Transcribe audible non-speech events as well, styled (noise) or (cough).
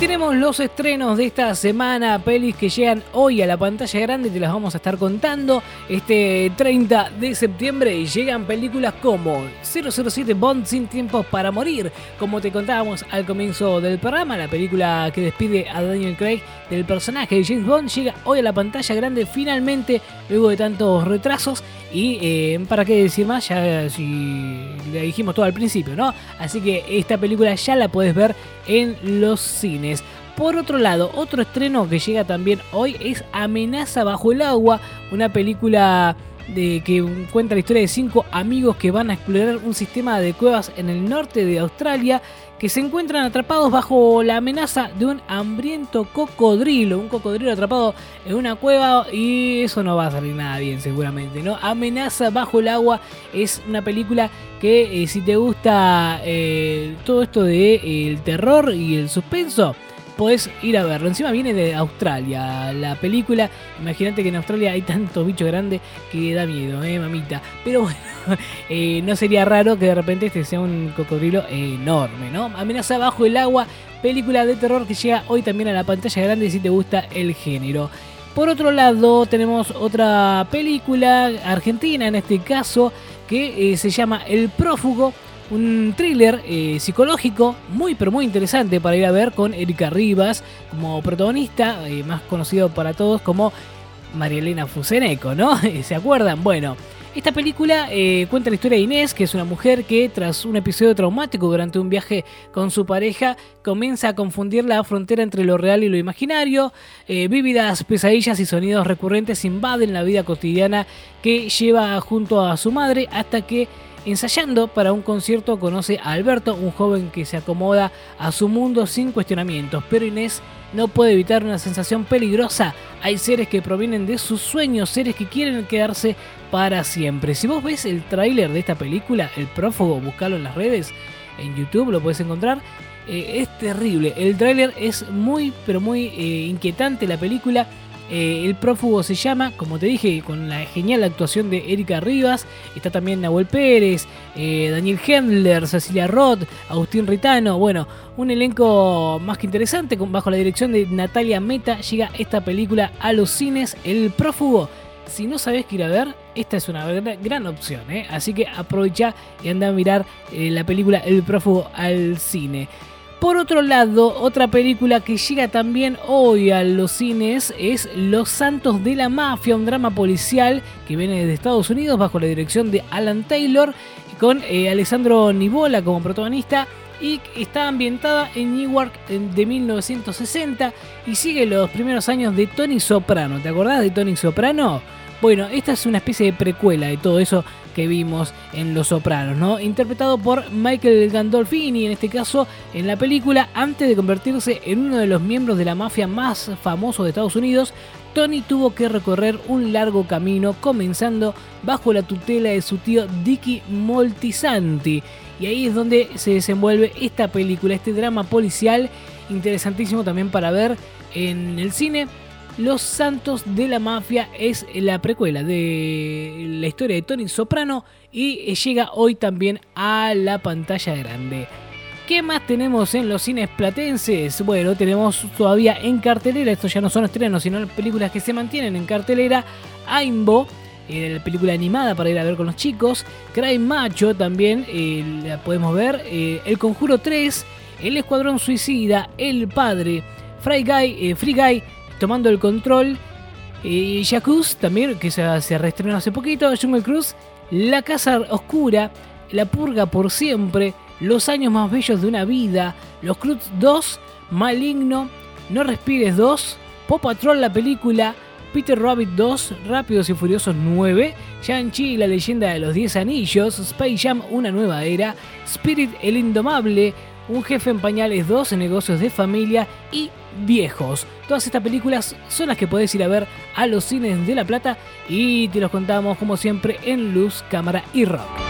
tenemos los estrenos de esta semana, pelis que llegan hoy a la pantalla grande, te las vamos a estar contando. Este 30 de septiembre llegan películas como 007 Bond sin tiempos para morir, como te contábamos al comienzo del programa, la película que despide a Daniel Craig del personaje de James Bond llega hoy a la pantalla grande finalmente, luego de tantos retrasos. Y eh, para qué decir más, ya si le dijimos todo al principio, ¿no? Así que esta película ya la puedes ver en los cines. Por otro lado, otro estreno que llega también hoy es Amenaza bajo el agua, una película de que cuenta la historia de cinco amigos que van a explorar un sistema de cuevas en el norte de Australia que se encuentran atrapados bajo la amenaza de un hambriento cocodrilo, un cocodrilo atrapado en una cueva y eso no va a salir nada bien seguramente, ¿no? Amenaza bajo el agua es una película que eh, si te gusta eh, todo esto de eh, el terror y el suspenso, podés ir a verlo. Encima viene de Australia la película. Imagínate que en Australia hay tantos bichos grandes que da miedo, eh, mamita. Pero (laughs) bueno, eh, no sería raro que de repente este sea un cocodrilo enorme, ¿no? Amenaza bajo el agua, película de terror que llega hoy también a la pantalla grande si te gusta el género. Por otro lado, tenemos otra película argentina en este caso que eh, se llama El prófugo un thriller eh, psicológico muy pero muy interesante para ir a ver con Erika Rivas como protagonista, eh, más conocido para todos como María Elena Fuseneco, ¿no? (laughs) ¿Se acuerdan? Bueno, esta película eh, cuenta la historia de Inés, que es una mujer que tras un episodio traumático durante un viaje con su pareja, comienza a confundir la frontera entre lo real y lo imaginario. vívidas pesadillas y sonidos recurrentes invaden la vida cotidiana que lleva junto a su madre hasta que Ensayando para un concierto conoce a Alberto, un joven que se acomoda a su mundo sin cuestionamientos, pero Inés no puede evitar una sensación peligrosa. Hay seres que provienen de sus sueños, seres que quieren quedarse para siempre. Si vos ves el tráiler de esta película, El prófugo, buscalo en las redes, en YouTube lo puedes encontrar. Eh, es terrible, el tráiler es muy pero muy eh, inquietante la película eh, el prófugo se llama, como te dije, con la genial actuación de Erika Rivas. Está también Nahuel Pérez, eh, Daniel Hendler, Cecilia Roth, Agustín Ritano. Bueno, un elenco más que interesante. Bajo la dirección de Natalia Meta llega esta película a los cines. El prófugo. Si no sabes qué ir a ver, esta es una gran, opción. ¿eh? Así que aprovecha y anda a mirar la película El prófugo al cine. Por otro lado, otra película que llega también hoy a los cines es Los Santos de la Mafia, un drama policial que viene desde Estados Unidos bajo la dirección de Alan Taylor con eh, Alessandro Nibola como protagonista y está ambientada en Newark de 1960 y sigue los primeros años de Tony Soprano. ¿Te acordás de Tony Soprano? Bueno, esta es una especie de precuela de todo eso que vimos en Los Sopranos, ¿no? Interpretado por Michael Gandolfini, en este caso en la película, antes de convertirse en uno de los miembros de la mafia más famosos de Estados Unidos, Tony tuvo que recorrer un largo camino, comenzando bajo la tutela de su tío Dicky Moltisanti. Y ahí es donde se desenvuelve esta película, este drama policial, interesantísimo también para ver en el cine los Santos de la Mafia es la precuela de la historia de Tony Soprano y llega hoy también a la pantalla grande. ¿Qué más tenemos en los cines platenses? Bueno, tenemos todavía en cartelera, estos ya no son estrenos, sino películas que se mantienen en cartelera. Aimbo, eh, la película animada para ir a ver con los chicos. Cry Macho también eh, la podemos ver. Eh, el Conjuro 3, El Escuadrón Suicida, El Padre, Free Guy, Free Guy tomando el control. Y Jacuz también, que se, se reestrenó hace poquito. Jungle Cruise, La Casa Oscura, La Purga por Siempre, Los Años Más Bellos de una Vida, Los Cruz 2, Maligno, No Respires 2, Pop Patrol la película, Peter Rabbit 2, Rápidos y Furiosos 9, Shang-Chi la leyenda de los 10 anillos, Space Jam Una nueva era, Spirit el Indomable, Un jefe en pañales 2, Negocios de familia y viejos. Todas estas películas son las que podés ir a ver a los cines de La Plata y te los contamos como siempre en luz, cámara y rock.